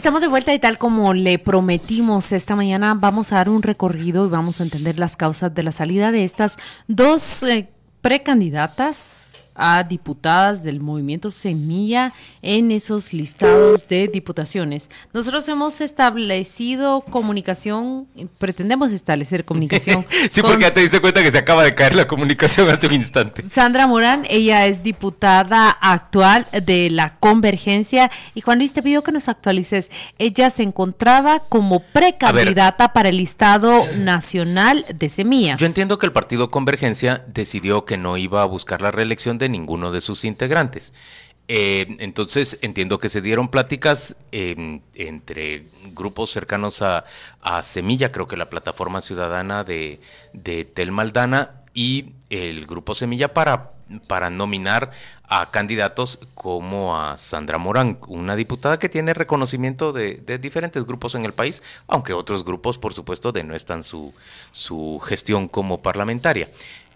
Estamos de vuelta y tal como le prometimos esta mañana, vamos a dar un recorrido y vamos a entender las causas de la salida de estas dos eh, precandidatas a diputadas del movimiento Semilla en esos listados de diputaciones. Nosotros hemos establecido comunicación, pretendemos establecer comunicación. sí, porque ya te diste cuenta que se acaba de caer la comunicación hace un instante. Sandra Morán, ella es diputada actual de la Convergencia. Y Juan Luis, te pido que nos actualices. Ella se encontraba como precandidata para el listado nacional de Semilla. Yo entiendo que el partido Convergencia decidió que no iba a buscar la reelección de ninguno de sus integrantes. Eh, entonces entiendo que se dieron pláticas em, entre grupos cercanos a, Semilla, creo que la plataforma ciudadana de, de Telmaldana y el grupo Semilla para, para nominar a candidatos como a Sandra Morán, una diputada que tiene reconocimiento de, de, diferentes grupos en el país, aunque otros grupos, por supuesto, denuestan su, su gestión como parlamentaria.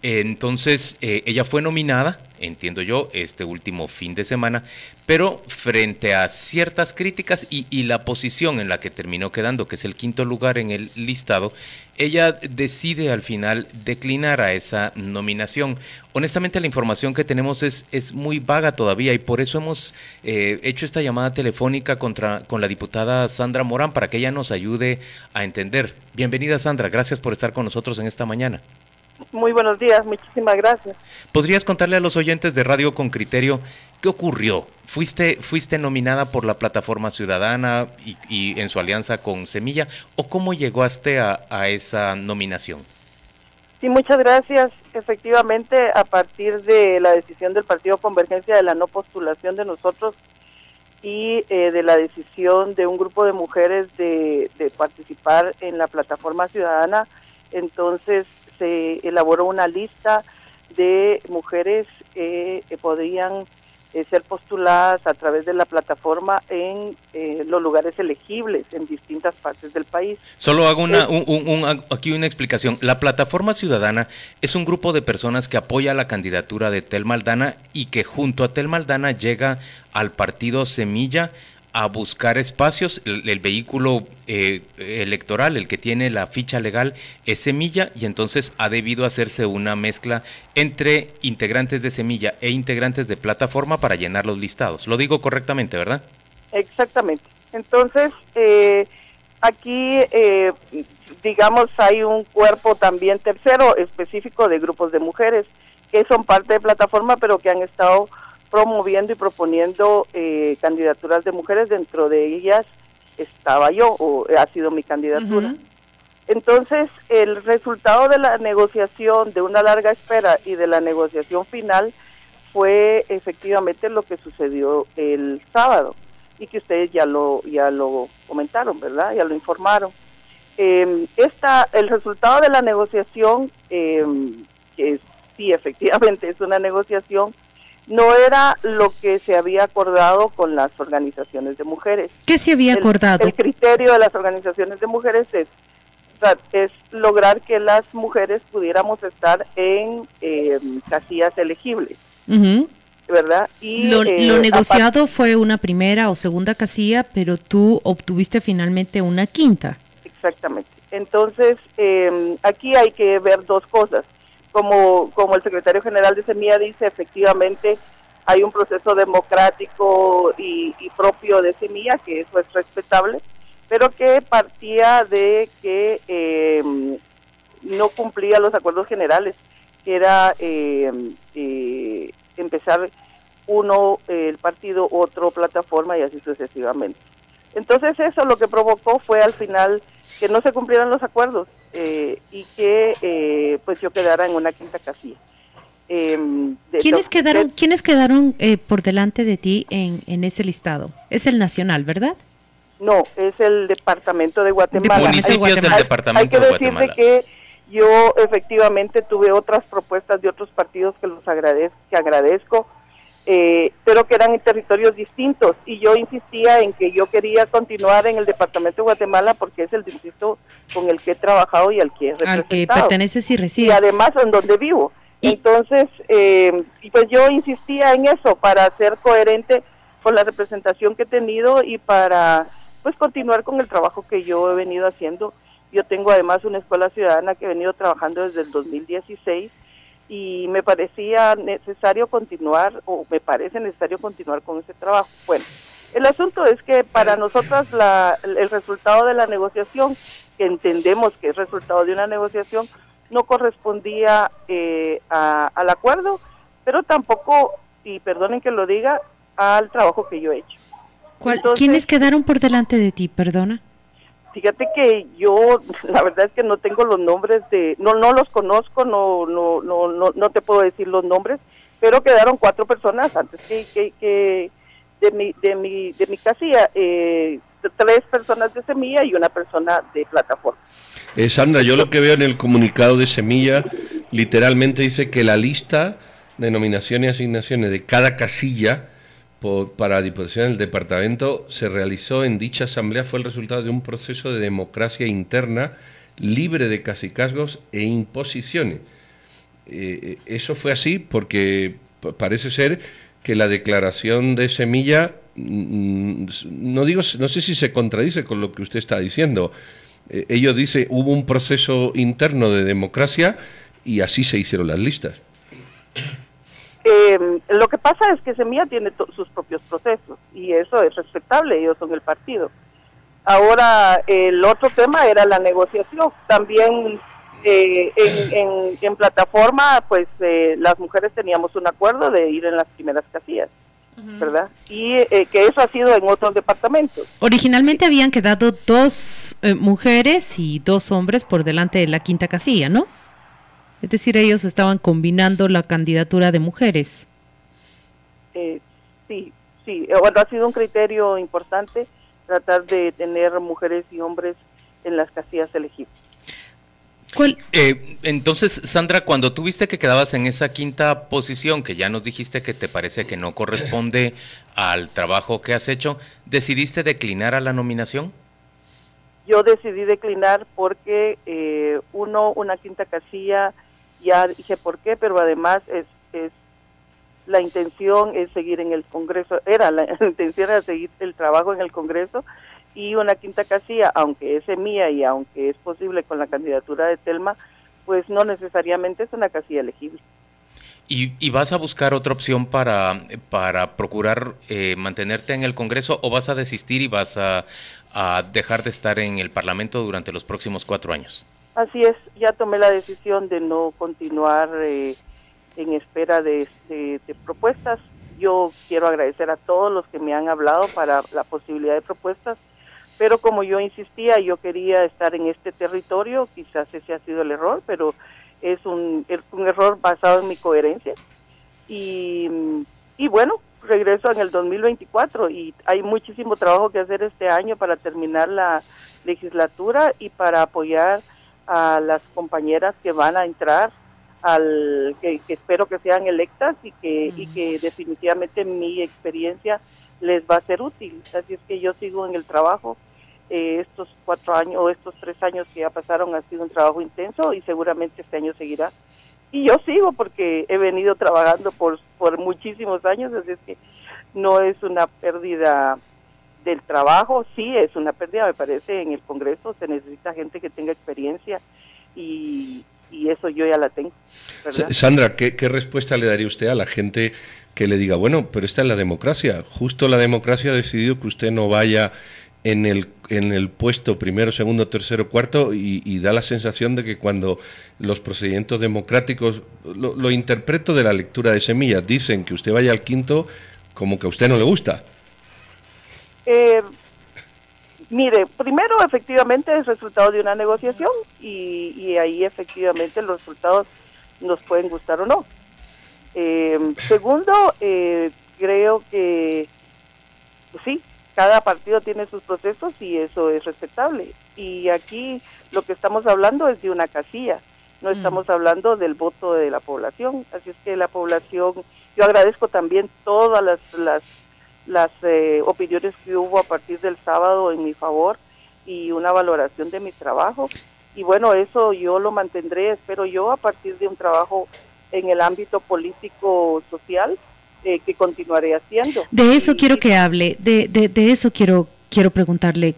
Entonces, eh, ella fue nominada, entiendo yo, este último fin de semana, pero frente a ciertas críticas y, la posición en la que terminó quedando, que es el quinto lugar en el listado, ella decide al final declinar a esa nominación. Honestamente, la información que tenemos es, es muy vaga todavía y por eso hemos eh, hecho esta llamada telefónica contra, con la diputada Sandra Morán para que ella nos ayude a entender. Bienvenida, Sandra. Gracias por estar con nosotros en esta mañana. Muy buenos días, muchísimas gracias. ¿Podrías contarle a los oyentes de Radio con Criterio qué ocurrió? ¿Fuiste, fuiste nominada por la Plataforma Ciudadana y, en su alianza con Semilla o cómo llegaste a, a esa nominación? Sí, muchas gracias. Efectivamente, a partir de la decisión del Partido Convergencia de la no postulación de nosotros y eh, de la decisión de un grupo de mujeres de, de participar en la Plataforma Ciudadana, entonces se elaboró una lista de mujeres que podrían eh, ser postuladas a través de la plataforma en eh, los lugares elegibles en distintas partes del país. Solo hago una, aquí una explicación. La plataforma ciudadana es un grupo de personas que apoya la candidatura de Tel Maldana y que junto a Tel Maldana llega al partido Semilla a buscar espacios. El, vehículo eh, electoral, el que tiene la ficha legal, es Semilla y entonces ha debido hacerse una mezcla entre integrantes de Semilla e integrantes de plataforma para llenar los listados. Lo digo correctamente, ¿verdad? Exactamente. Entonces, eh, aquí, eh, digamos, hay un cuerpo también tercero específico de grupos de mujeres que son parte de plataforma, pero que han estado promoviendo y proponiendo eh, candidaturas de mujeres, dentro de ellas estaba yo, o ha sido mi candidatura. Entonces, el resultado de la negociación, de una larga espera y de la negociación final, fue efectivamente lo que sucedió el sábado y que ustedes ya lo ya lo comentaron, ¿verdad? Ya lo informaron. Eh, esta, el resultado de la negociación, eh, que sí, efectivamente es una negociación, no era lo que se había acordado con las organizaciones de mujeres. ¿Qué se había acordado? El criterio de las organizaciones de mujeres es, es lograr que las mujeres pudiéramos estar en eh, casillas elegibles. ¿Verdad? Y, lo, eh, negociado fue una primera o segunda casilla, pero tú obtuviste finalmente una quinta. Exactamente. Entonces, eh, aquí hay que ver dos cosas como, como el secretario general de Semilla dice, efectivamente hay un proceso democrático y, propio de Semilla, que eso es respetable, pero que partía de que em, no cumplía los acuerdos generales, que era em, eh, empezar uno el partido, otro plataforma y así sucesivamente. Entonces eso lo que provocó fue al final que no se cumplieran los acuerdos eh, y que eh, pues yo quedara en una quinta casilla. Em, ¿Quiénes, quedaron, ¿Quiénes quedaron eh, por delante de ti en, en ese listado? Es el nacional, ¿verdad? No, es el departamento de Guatemala. hay, del departamento hay que decirte que yo efectivamente tuve otras propuestas de otros partidos que los agradezco, que agradezco eh, pero que eran en territorios distintos. Y yo insistía en que yo quería continuar en el departamento de Guatemala porque es el distrito con el que he trabajado y al que he representado. Al que perteneces y resides. Y además en donde vivo. Entonces, eh, pues yo insistía en eso para ser coherente con la representación que he tenido y para pues continuar con el trabajo que yo he venido haciendo. Yo tengo además una escuela ciudadana que he venido trabajando desde el 2016 y me parecía necesario continuar, o me parece necesario continuar con ese trabajo. Bueno, el asunto es que para nosotras la, el resultado de la negociación, que entendemos que es resultado de una negociación, no correspondía eh, al acuerdo, pero tampoco, y perdonen que lo diga, al trabajo que yo he hecho. ¿Quiénes quedaron por delante de ti, perdona? Fíjate que yo, la verdad es que no tengo los nombres de, no, no los conozco, no, no, no, no, no te puedo decir los nombres, pero quedaron cuatro personas antes que, que, de mi, de mi, de mi casilla, eh, tres personas de semilla y una persona de plataforma. Eh, Sandra, yo lo que veo en el comunicado de semilla, literalmente dice que la lista de nominaciones y asignaciones de cada casilla para la Diputación del Departamento se realizó en dicha asamblea fue el resultado de un proceso de democracia interna libre de casicazgos e imposiciones. Eh, eh, eso fue así porque parece ser que la declaración de Semilla, mm, no digo, no sé si se contradice con lo que usted está diciendo. Eh, ellos dice hubo un proceso interno de democracia y así se hicieron las listas. Eh, lo que pasa es que Semilla tiene sus propios procesos y eso es respetable, ellos son el partido. Ahora, el otro tema era la negociación. También eh, en, plataforma, pues eh, las mujeres teníamos un acuerdo de ir en las primeras casillas. ¿verdad? Y eh, que eso ha sido en otros departamentos. Originalmente habían quedado dos mujeres y dos hombres por delante de la quinta casilla, ¿no? Es decir, ellos estaban combinando la candidatura de mujeres. Eh, sí, sí. Eh, bueno, ha sido un criterio importante tratar de tener mujeres y hombres en las casillas elegidas. Eh, entonces, Sandra, cuando tuviste que quedabas en esa quinta posición, que ya nos dijiste que te parece que no corresponde al trabajo que has hecho, ¿decidiste declinar a la nominación? Yo decidí declinar porque, uno, una quinta casilla ya dije por qué, pero además es, es la intención es seguir en el Congreso, era la, intención era seguir el trabajo en el Congreso y una quinta casilla, aunque es mía y aunque es posible con la candidatura de Telma, pues no necesariamente es una casilla elegible. ¿Y, y vas a buscar otra opción para, para procurar eh, mantenerte en el Congreso o vas a desistir y vas a, a dejar de estar en el Parlamento durante los próximos cuatro años? Así es, ya tomé la decisión de no continuar eh, en espera de, propuestas. Yo quiero agradecer a todos los que me han hablado para la posibilidad de propuestas, pero como yo insistía, yo quería estar en este territorio, quizás ese ha sido el error, pero es un, un error basado en mi coherencia. Y, y bueno, regreso en el 2024 y hay muchísimo trabajo que hacer este año para terminar la legislatura y para apoyar a las compañeras que van a entrar al que, espero que sean electas y que y que definitivamente mi experiencia les va a ser útil. Así es que yo sigo en el trabajo. Eh, estos cuatro años o estos tres años que ya pasaron ha sido un trabajo intenso y seguramente este año seguirá. Y yo sigo porque he venido trabajando por por muchísimos años así es que no es una pérdida del trabajo sí es una pérdida, me parece, en el Congreso se necesita gente que tenga experiencia y, eso yo ya la tengo. Sandra, ¿qué, respuesta le daría usted a la gente que le diga, bueno, pero esta es la democracia, justo la democracia ha decidido que usted no vaya en el, en el puesto primero, segundo, tercero, cuarto y, da la sensación de que cuando los procedimientos democráticos, lo interpreto de la lectura de semillas, dicen que usted vaya al quinto como que a usted no le gusta. Eh, mire, primero efectivamente es resultado de una negociación y, ahí efectivamente los resultados nos pueden gustar o no. Eh, segundo, eh, creo que pues sí, cada partido tiene sus procesos y eso es respetable. Y aquí lo que estamos hablando es de una casilla, no mm. estamos hablando del voto de la población. Así es que la población, yo agradezco también todas las, las las eh, opiniones que hubo a partir del sábado en mi favor y una valoración de mi trabajo. Y bueno, eso yo lo mantendré, espero yo, a partir de un trabajo en el ámbito político-social eh, que continuaré haciendo. De eso quiero que hable, de, de, de eso quiero quiero preguntarle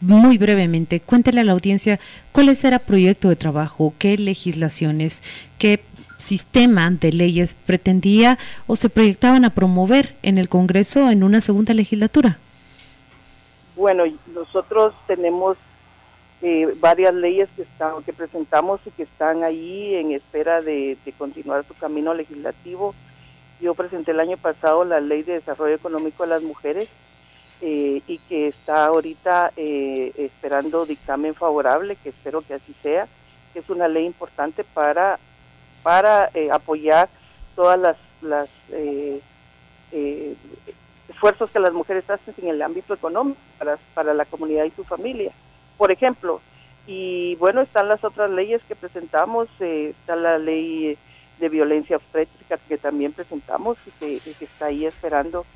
muy brevemente, cuéntele a la audiencia cuál es el proyecto de trabajo, qué legislaciones, qué sistema de leyes pretendía o se proyectaban a promover en el Congreso en una segunda legislatura. Bueno, nosotros tenemos eh, varias leyes que, están, que presentamos y que están ahí en espera de, continuar su camino legislativo. Yo presenté el año pasado la Ley de Desarrollo Económico de las Mujeres eh, y que está ahorita eh, esperando dictamen favorable, que espero que así sea, que es una ley importante para, para apoyar todas las, las esfuerzos que las mujeres hacen en el ámbito económico para, para la comunidad y su familia, por ejemplo. Y bueno, están las otras leyes que presentamos, eh, está la ley de violencia obstétrica que también presentamos y que, está ahí esperando.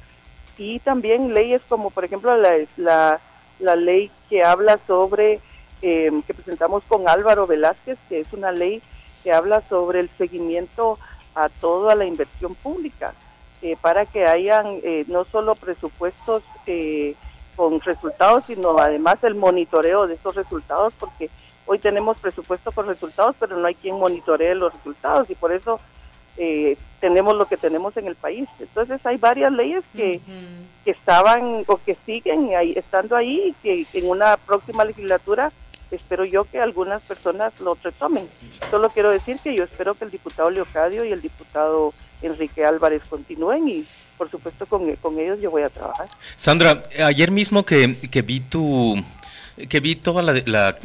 Y también leyes como, por ejemplo, la, la, la ley que habla sobre, em, que presentamos con Álvaro Velázquez, que es una ley que habla sobre el seguimiento a toda la inversión pública. Eh, para que hayan eh, no solo presupuestos eh, con resultados, sino además el monitoreo de esos resultados, porque hoy tenemos presupuesto con resultados, pero no hay quien monitoree los resultados y por eso tenemos lo que tenemos en el país. Entonces hay varias leyes que, que estaban o que siguen ahí, estando ahí y que en una próxima legislatura espero yo que algunas personas lo retomen. Solo quiero decir que yo espero que el diputado Leocadio y el diputado Enrique Álvarez continúen y por supuesto con, ellos yo voy a trabajar. Sandra, ayer mismo que, que vi tu que vi toda la, la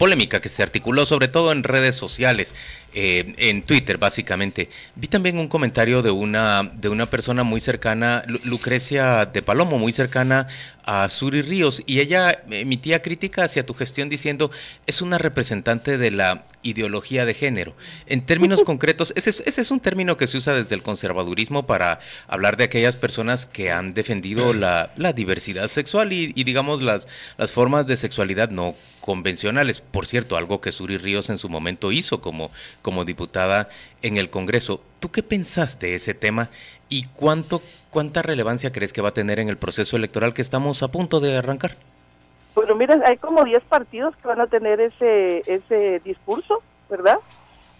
polémica que se articuló sobre todo en redes sociales, eh, en Twitter básicamente. Vi también un comentario de una, de una persona muy cercana, Lucrecia de Palomo, muy cercana a Suri Ríos, y ella emitía crítica hacia tu gestión diciendo es una representante de la ideología de género. En términos concretos, ese es, ese es un término que se usa desde el conservadurismo para hablar de aquellas personas que han defendido la, la diversidad sexual y, y digamos las, las formas de sexualidad no convencionales. Por cierto, algo que Suri Ríos en su momento hizo como, como diputada en el Congreso. ¿Tú qué pensás de ese tema y cuánto, cuánta relevancia crees que va a tener en el proceso electoral que estamos a punto de arrancar? Bueno, mira, hay como 10 partidos que van a tener ese, ese discurso, ¿verdad?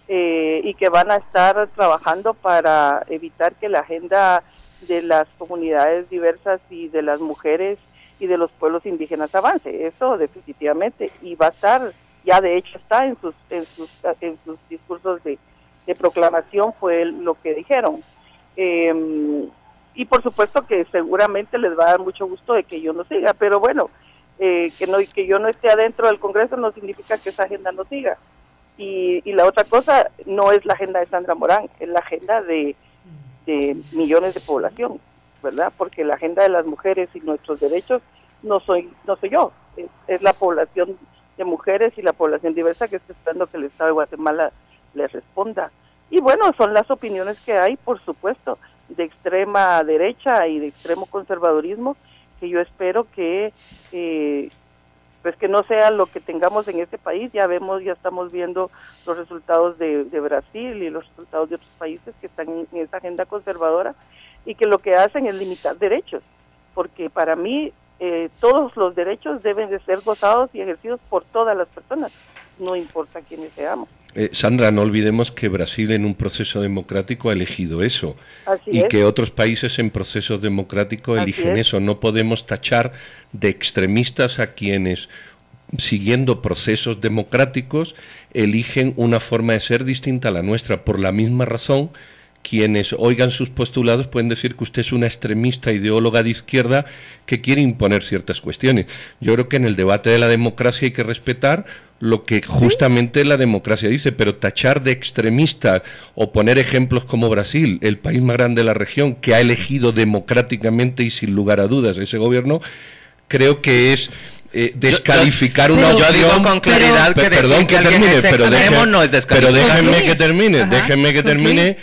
Eh, y que van a estar trabajando para evitar que la agenda de las comunidades diversas y de las mujeres y de los pueblos indígenas avance, eso definitivamente, y va a estar, ya de hecho está en sus, en sus, en sus discursos de, proclamación, fue lo que dijeron. Em, y por supuesto que seguramente les va a dar mucho gusto de que yo no siga, pero bueno, eh, que, no, que yo no esté adentro del Congreso no significa que esa agenda no siga. Y, y la otra cosa no es la agenda de Sandra Morán, es la agenda de, de millones de población. ¿verdad? Porque la agenda de las mujeres y nuestros derechos no soy no soy yo, es, la población de mujeres y la población diversa que está esperando que el Estado de Guatemala le responda. Y bueno, son las opiniones que hay, por supuesto, de extrema derecha y de extremo conservadurismo, que yo espero que eh, pues que no sea lo que tengamos en este país. Ya vemos, ya estamos viendo los resultados de, de Brasil y los resultados de otros países que están en esa agenda conservadora y que lo que hacen es limitar derechos, porque para mí eh, todos los derechos deben de ser gozados y ejercidos por todas las personas, no importa quiénes seamos. Eh, Sandra, no olvidemos que Brasil en un proceso democrático ha elegido eso y que otros países en procesos democráticos eligen eso. No podemos tachar de extremistas a quienes siguiendo procesos democráticos eligen una forma de ser distinta a la nuestra por la misma razón quienes oigan sus postulados pueden decir que usted es una extremista ideóloga de izquierda que quiere imponer ciertas cuestiones. Yo creo que en el debate de la democracia hay que respetar lo que justamente la democracia dice, pero tachar de extremista o poner ejemplos como Brasil, el país más grande de la región, que ha elegido democráticamente y sin lugar a dudas ese gobierno, creo que es eh, descalificar una opción. Yo digo con claridad que perdón que, termine, pero, no es pero déjenme que termine, déjenme que termine,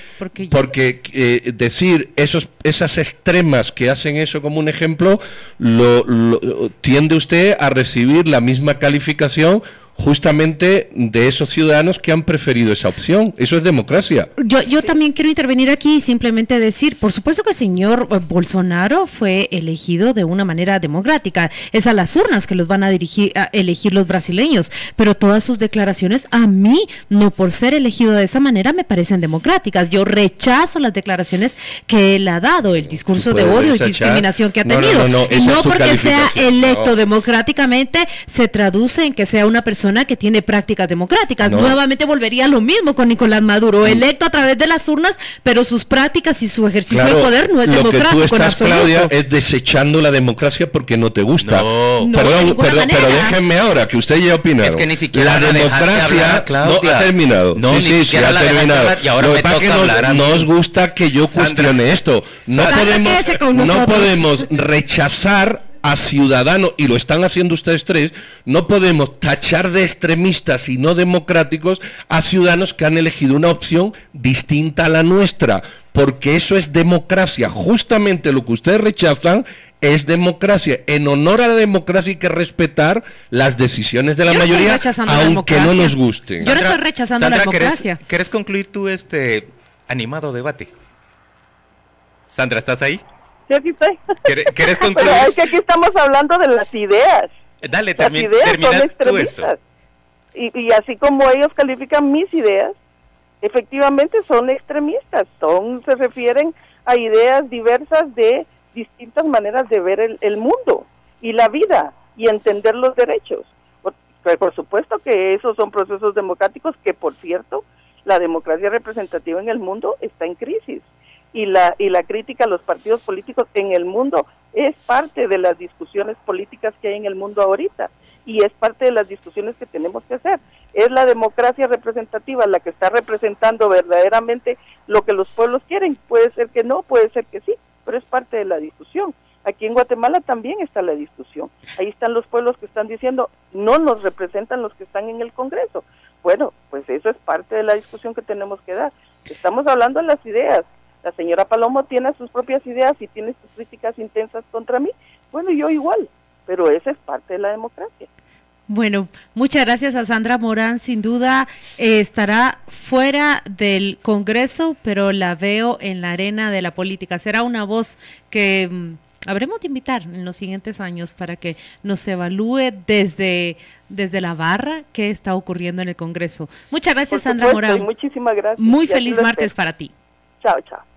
porque eh, decir esos esas extremas que hacen eso como un ejemplo, lo, tiende usted a recibir la misma calificación justamente de esos ciudadanos que han preferido esa opción. Eso es democracia. Yo, yo también quiero intervenir aquí y simplemente decir, por supuesto que el señor eh, Bolsonaro fue elegido de una manera democrática. Es a las urnas que los van a dirigir, a elegir los brasileños, pero todas sus declaraciones a mí, no por ser elegido de esa manera, me parecen democráticas. Yo rechazo las declaraciones que él ha dado, el discurso de odio y discriminación que ha tenido. No, no porque sea electo democráticamente se traduce en que sea una persona que tiene prácticas democráticas. Nuevamente volvería a lo mismo con Nicolás Maduro, mm. electo a través de las urnas, pero sus prácticas y su ejercicio de poder no es democrático. Lo que tú estás, Claudia, es desechando la democracia porque no te gusta. No. Perdón, perdón pero déjenme ahora, que usted ya opina. Es que ni siquiera la democracia no ha terminado. No, sí, sí, ha terminado. Y ahora me toca no nos gusta que yo cuestione esto. No podemos, no podemos rechazar a ciudadanos, y lo están haciendo ustedes tres, no podemos tachar de extremistas y no democráticos a ciudadanos que han elegido una opción distinta a la nuestra, porque eso es democracia. Justamente lo que ustedes rechazan es democracia. En honor a la democracia hay que respetar las decisiones de la mayoría, aunque no nos gusten. Yo no estoy rechazando la democracia. ¿quieres, concluir tú este animado debate? Sandra, ¿estás ahí? Sí, aquí estoy. ¿Quieres concluir? Pero es que aquí estamos hablando de las ideas. Dale, las ideas son extremistas. Y, y así como ellos califican mis ideas, efectivamente son extremistas. Son, se refieren a ideas diversas de distintas maneras de ver el, el mundo y la vida y entender los derechos. Por, por supuesto que esos son procesos democráticos que, por cierto, la democracia representativa en el mundo está en crisis y la, y la crítica a los partidos políticos en el mundo es parte de las discusiones políticas que hay en el mundo ahorita y es parte de las discusiones que tenemos que hacer. Es la democracia representativa la que está representando verdaderamente lo que los pueblos quieren. Puede ser que no, puede ser que sí, pero es parte de la discusión. Aquí en Guatemala también está la discusión. Ahí están los pueblos que están diciendo, no nos representan los que están en el Congreso. Bueno, pues eso es parte de la discusión que tenemos que dar. Estamos hablando de las ideas, la señora Palomo tiene sus propias ideas y tiene sus críticas intensas contra mí. Bueno, yo igual, pero esa es parte de la democracia. Bueno, muchas gracias a Sandra Morán. Sin duda eh, estará fuera del Congreso, pero la veo en la arena de la política. Será una voz que mm, habremos de invitar en los siguientes años para que nos evalúe desde, desde la barra qué está ocurriendo en el Congreso. Muchas gracias, Sandra Morán. Muchísimas gracias. Muy feliz martes para ti. Chao, chao.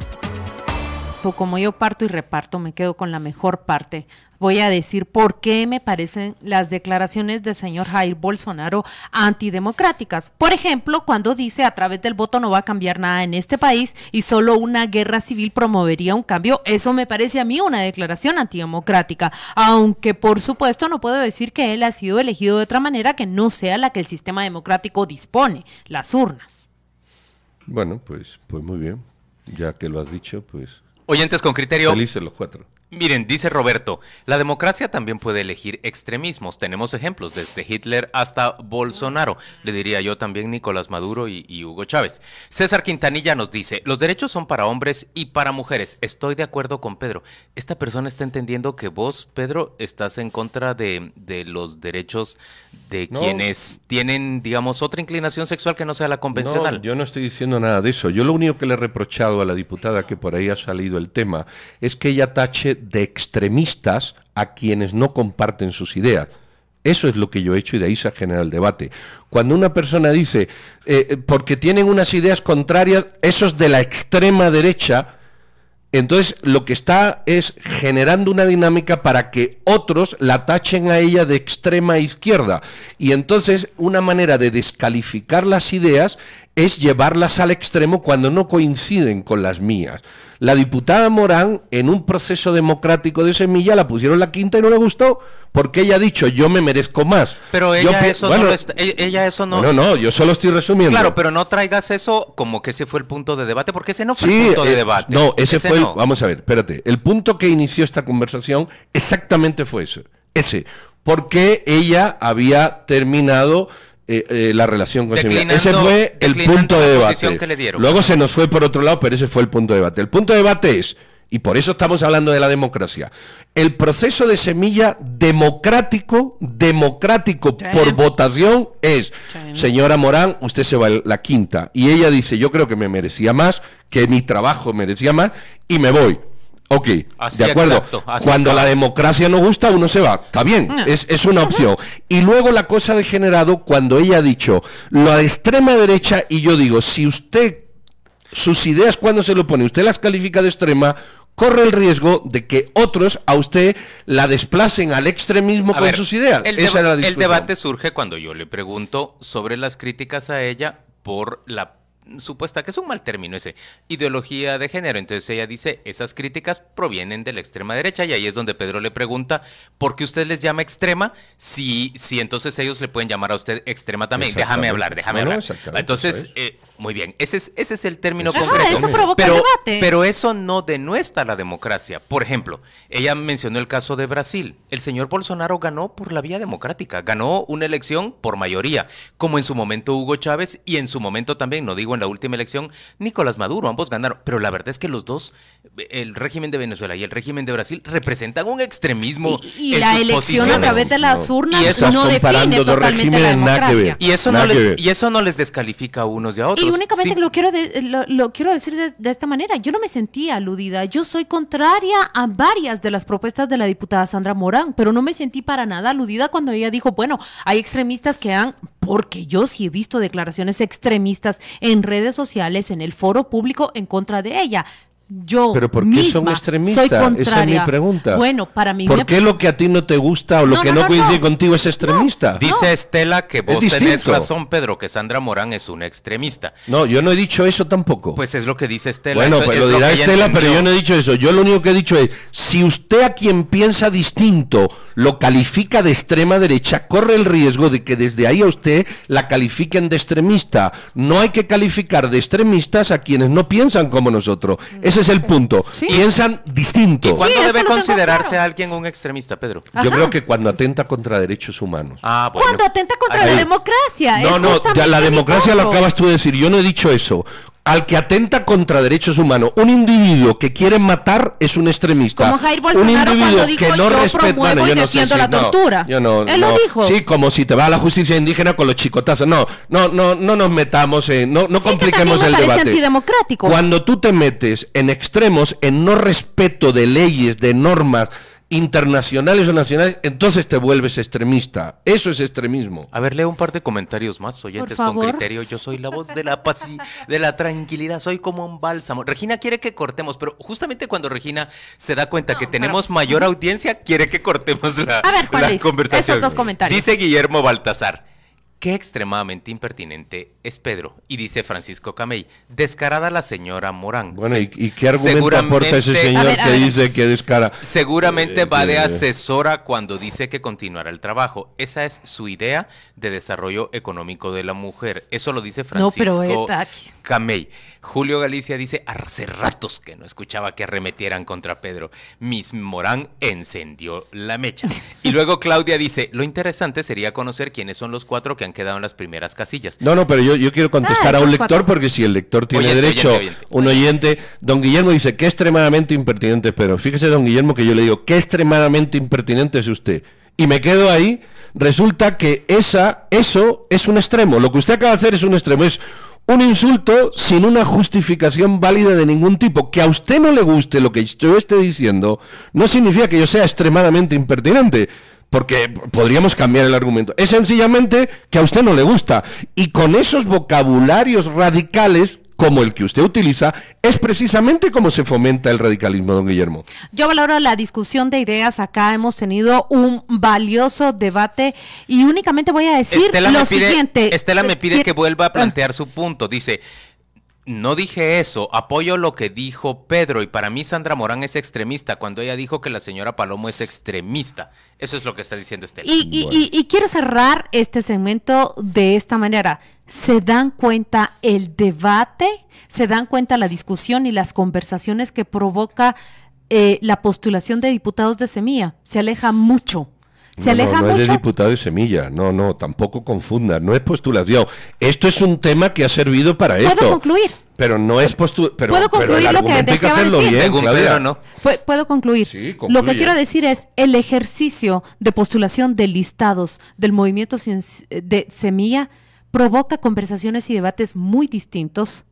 Como yo parto y reparto, me quedo con la mejor parte voy a decir por qué me parecen las declaraciones del señor Jair Bolsonaro antidemocráticas. Por ejemplo, cuando dice a través del voto no va a cambiar nada en este país y solo una guerra civil promovería un cambio, eso me parece a mí una declaración antidemocrática, aunque por supuesto no puedo decir que él ha sido elegido de otra manera que no sea la que el sistema democrático dispone, las urnas. Bueno, pues, pues muy bien, ya que lo has dicho, pues... Oyentes con criterio. Felices los cuatro. Miren, dice Roberto, la democracia también puede elegir extremismos. Tenemos ejemplos desde Hitler hasta Bolsonaro. Le diría yo también Nicolás Maduro y, Hugo Chávez. César Quintanilla nos dice, los derechos son para hombres y para mujeres. Estoy de acuerdo con Pedro. Esta persona está entendiendo que vos, Pedro, estás en contra de, los derechos de quienes tienen, digamos, otra inclinación sexual que no sea la convencional. No, yo no estoy diciendo nada de eso. Yo lo único que le he reprochado a la diputada que por ahí ha salido el tema es que ella tache de extremistas a quienes no comparten sus ideas. Eso es lo que yo he hecho y de ahí se genera el debate. Cuando una persona dice, eh, eh, porque tienen unas ideas contrarias, esos de la extrema derecha, entonces lo que está es generando una dinámica para que otros la tachen a ella de extrema izquierda. Y entonces una manera de descalificar las ideas es llevarlas al extremo cuando no coinciden con las mías. La diputada Morán, en un proceso democrático de semilla, la pusieron la quinta y no le gustó, porque ella ha dicho, yo me merezco más. Pero ella, eso, no e-, ella eso no... No, no, yo solo estoy resumiendo. Claro, pero no traigas eso como que ese fue el punto de debate, porque ese no fue el punto de eh, debate. No, ese, fue el... Vamos a ver, espérate. El punto que inició esta conversación exactamente fue eso. Ese. Porque ella había terminado eh, eh, la relación con Semilla. Declinando- Ese fue el punto de debate. que le dieron. Luego se nos fue por otro lado, pero ese fue el punto de debate. El punto de debate es, y por eso estamos hablando de la democracia, el proceso de semilla democrático, democrático Sí. por votación es, Sí. señora Morán, usted se va la quinta. Y ella dice, yo creo que me merecía más, que mi trabajo merecía más, y me voy. Ok, Así, de acuerdo. exacto, así Cuando la democracia no gusta, uno se va. Está bien, No. es, es una opción. Y luego la cosa ha degenerado cuando ella ha dicho lo de extrema derecha y yo digo, si usted, sus ideas cuando se lo pone, usted las califica de extrema, corre el riesgo de que otros a usted la desplacen al extremismo A con ver, sus ideas. El, Esa deba- era la el debate surge cuando yo le pregunto sobre las críticas a ella por la supuesta, que es un mal término ese, ideología de género. Entonces ella dice, esas críticas provienen de la extrema derecha y ahí es donde Pedro le pregunta, ¿por qué usted les llama extrema? Si, si entonces ellos le pueden llamar a usted extrema también. Déjame hablar, déjame hablar. Entonces, eh, muy bien, ese es, ese es el término Ajá, concreto. eso provoca pero, debate. Pero eso no denuestra la democracia. Por ejemplo, ella mencionó el caso de Brasil. El señor Bolsonaro ganó por la vía democrática, ganó una elección por mayoría, como en su momento Hugo Chávez y en su momento también, no digo en la última elección, Nicolás Maduro, ambos ganaron. Pero la verdad es que los dos, el régimen de Venezuela y el régimen de Brasil, representan un extremismo. Y, y en la sus elección a través de las No. urnas Y eso- no define dos totalmente la democracia. Y eso, no les, y eso no les descalifica a unos y a otros. Y únicamente Sí. lo quiero de- lo, lo quiero decir de, de esta manera. Yo no me sentí aludida. Yo soy contraria a varias de las propuestas de la diputada Sandra Morán, pero no me sentí para nada aludida cuando ella dijo, bueno, hay extremistas que han, porque yo sí he visto declaraciones extremistas en redes sociales, en el foro público en contra de ella. Yo Pero ¿por qué misma son extremistas? soy contraria. Esa es mi pregunta. Bueno, para mí ¿Por me- qué lo que a ti no te gusta o lo No, que no, coincide no. contigo es extremista? Dice Estela que vos tenés distinto. razón, Pedro, que Sandra Morán es una extremista. No, yo no he dicho eso tampoco. Pues es lo que dice Estela. bueno, eso pues es lo dirá Estela, pero yo no he dicho eso. Yo lo único que he dicho es, si usted a quien piensa distinto lo califica de extrema derecha, corre el riesgo de que desde ahí a usted la califiquen de extremista. No hay que calificar de extremistas a quienes no piensan como nosotros. Ese es el punto. Sí. Piensan distinto. ¿Y cuándo Sí, debe considerarse claro. a alguien un extremista, Pedro? Yo creo que cuando atenta contra derechos humanos. Ah, bueno. Cuando atenta contra Ahí- la democracia. No, es no, ya la democracia lo acabas tú de decir, yo no he dicho eso. Al que atenta contra derechos humanos, un individuo que quiere matar es un extremista. Como Jair un Bolsonaro individuo cuando dijo, que no "Yo respeta, bueno, yo no sé si- la no, tortura". yo no, Él lo dijo. Sí, como si te va a la justicia indígena con los chicotazos. No, no, no, no nos metamos en, no, no Sí, que compliquemos también me el debate. antidemocrático. Cuando tú te metes en extremos, en no respeto de leyes, de normas internacionales o nacionales, entonces te vuelves extremista. Eso es extremismo. A ver, leo un par de comentarios más, oyentes con criterio. Yo soy la voz de la paz y de la tranquilidad, soy como un bálsamo. Regina quiere que cortemos, pero justamente cuando Regina se da cuenta que tenemos mayor audiencia, quiere que cortemos la, A ver, Juan la Luis, conversación. esos dos comentarios. Dice Guillermo Baltasar. Qué extremadamente impertinente es Pedro. Y dice Francisco Camey, descarada la señora Morán. Bueno, ¿y, y qué argumento aporta ese señor A ver, a que dice que descara? Seguramente Eh, va de eh, asesora cuando dice que continuará el trabajo. Esa es su idea de desarrollo económico de la mujer. Eso lo dice No, Francisco Camey. Julio Galicia dice, hace ratos que no escuchaba que arremetieran contra Pedro. Miss Morán encendió la mecha. Y luego Claudia dice, lo interesante sería conocer quiénes son los cuatro que han quedado en las primeras casillas. No, no, pero yo, yo quiero contestar Ah, a un lector cuatro. porque si el lector tiene Oyente, derecho, oyente, oyente. un oyente, don Guillermo dice que extremadamente impertinente, pero fíjese don Guillermo que yo le digo, qué extremadamente impertinente es usted. Y me quedo ahí, resulta que esa, eso es un extremo, lo que usted acaba de hacer es un extremo, es un insulto sin una justificación válida de ningún tipo. Que a usted no le guste lo que yo esté diciendo, no significa que yo sea extremadamente impertinente. Porque podríamos cambiar el argumento. Es sencillamente que a usted no le gusta. Y con esos vocabularios radicales, como el que usted utiliza, es precisamente como se fomenta el radicalismo, don Guillermo. Yo valoro la discusión de ideas. Acá hemos tenido un valioso debate y únicamente voy a decir Estela, lo pide, siguiente. Estela me pide Qui- que vuelva a Ah, plantear su punto. Dice, no dije eso, apoyo lo que dijo Pedro y para mí Sandra Morán es extremista cuando ella dijo que la señora Palomo es extremista. Eso es lo que está diciendo Estela. Y, y- y- y quiero cerrar este segmento de esta manera. ¿Se dan cuenta el debate? ¿Se dan cuenta la discusión y las conversaciones que provoca eh, la postulación de diputados de Semilla? Se aleja mucho. Se aleja no, no mucho. es de diputado de Semilla, no, no, tampoco confunda, no es postulación. Esto es un tema que ha servido para ¿Puedo esto. concluir? Pero no es postulación. Pero, ¿Puedo pero el concluir lo que hay que hacerlo decir? bien, Claudia. No. ¿Puedo concluir? Sí, Lo que quiero decir es el ejercicio de postulación de listados del movimiento de Semilla provoca conversaciones y debates muy distintos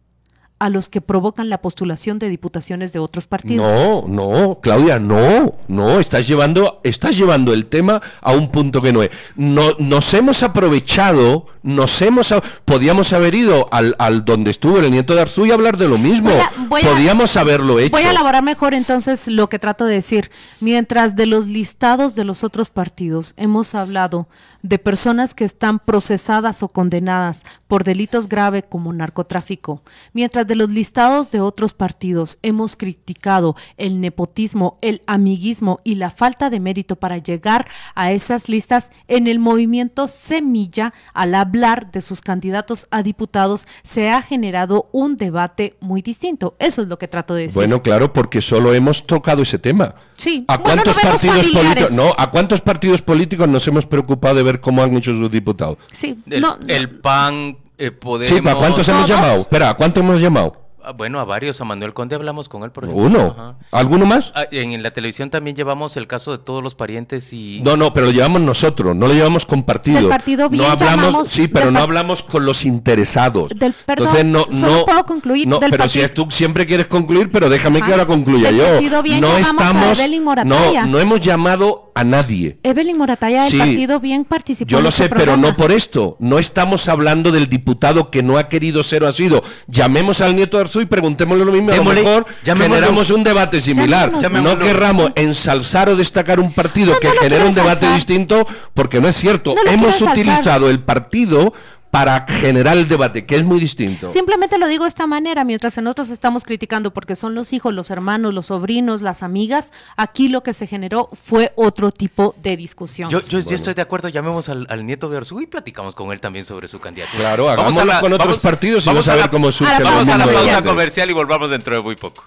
a los que provocan la postulación de diputaciones de otros partidos. No, no, Claudia, no, no, estás llevando, estás llevando el tema a un punto que no es. No, nos hemos aprovechado, nos hemos, podíamos haber ido al, al donde estuvo el nieto de Arzú y hablar de lo mismo. Voy a- voy a- podíamos haberlo hecho. Voy a elaborar mejor entonces lo que trato de decir. Mientras de los listados de los otros partidos hemos hablado de personas que están procesadas o condenadas por delitos graves como narcotráfico, mientras de los listados de otros partidos hemos criticado el nepotismo, el amiguismo y la falta de mérito para llegar a esas listas, en el movimiento Semilla, al hablar de sus candidatos a diputados, se ha generado un debate muy distinto. Eso es lo que trato de decir. Bueno, claro, porque solo hemos tocado ese tema. Sí. ¿A Bueno, cuántos no partidos políticos? No, ¿a cuántos partidos políticos nos hemos preocupado de ver cómo han hecho sus diputados? Sí, El, no, el PAN, eh, Podemos... Sí, ¿a cuántos hemos llamado? Espera, ¿a cuántos hemos llamado? Ah, Bueno, a varios. A Manuel Conde hablamos con él, por ejemplo. Uno. Ajá. ¿Alguno más? Ah, en la televisión también llevamos el caso de todos los parientes y... No, no, pero lo llevamos nosotros, no lo llevamos con partido. Del partido bien no hablamos, llamamos sí, pero no hablamos con los interesados. Del- perdón, Entonces no, solo no, puedo concluir no, del pero partido- si tú siempre quieres concluir, pero déjame que Ajá. ahora concluya Del yo. partido bien no estamos, Evelyn no, no hemos llamado a nadie. Evelyn Morataya del Sí, partido bien participó Yo en lo este sé, pero no por esto. No estamos hablando del diputado que no ha querido ser o ha sido. Llamemos al nieto de Y preguntémosle lo mismo. Démosle- a lo mejor generamos un debate similar. Llamémoslo. No querramos ensalzar o destacar un partido No, que no genera un debate distinto, porque no es cierto. Hemos utilizado el partido para generar el debate, que es muy distinto. Simplemente lo digo de esta manera, mientras nosotros estamos criticando porque son los hijos, los hermanos, los sobrinos, las amigas, aquí lo que se generó fue otro tipo de discusión. Yo, yo, yo estoy de acuerdo, llamemos al, al nieto de Arzú y platicamos con él también sobre su candidatura. Claro, Vamos hagámoslo con otros vamos- partidos y vamos vas a ver la- cómo surge Vamos a la pausa comercial y volvamos dentro de muy poco.